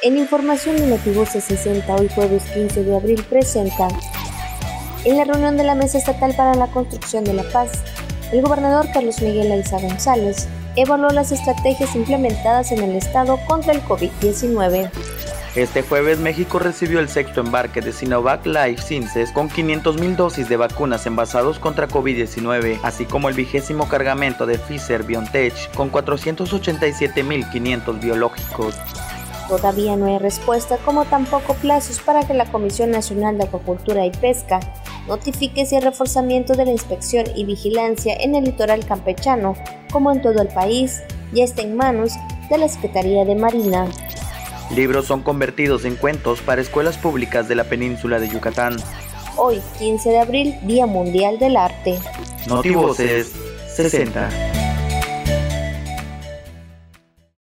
En información de Notivoz 60, hoy jueves 15 de abril, presenta en la reunión de la Mesa Estatal para la Construcción de la Paz, el gobernador Carlos Miguel Aiza González evaluó las estrategias implementadas en el Estado contra el COVID-19. Este jueves México recibió el sexto embarque de Sinovac Life Sciences con 500.000 dosis de vacunas envasados contra COVID-19, así como el vigésimo cargamento de Pfizer BioNTech con 487.500 biológicos. Todavía no hay respuesta, como tampoco plazos para que la Comisión Nacional de Acuacultura y Pesca notifique si el reforzamiento de la inspección y vigilancia en el litoral campechano, como en todo el país, ya está en manos de la Secretaría de Marina. Libros son convertidos en cuentos para escuelas públicas de la península de Yucatán. Hoy, 15 de abril, Día Mundial del Arte. Notivoces 60.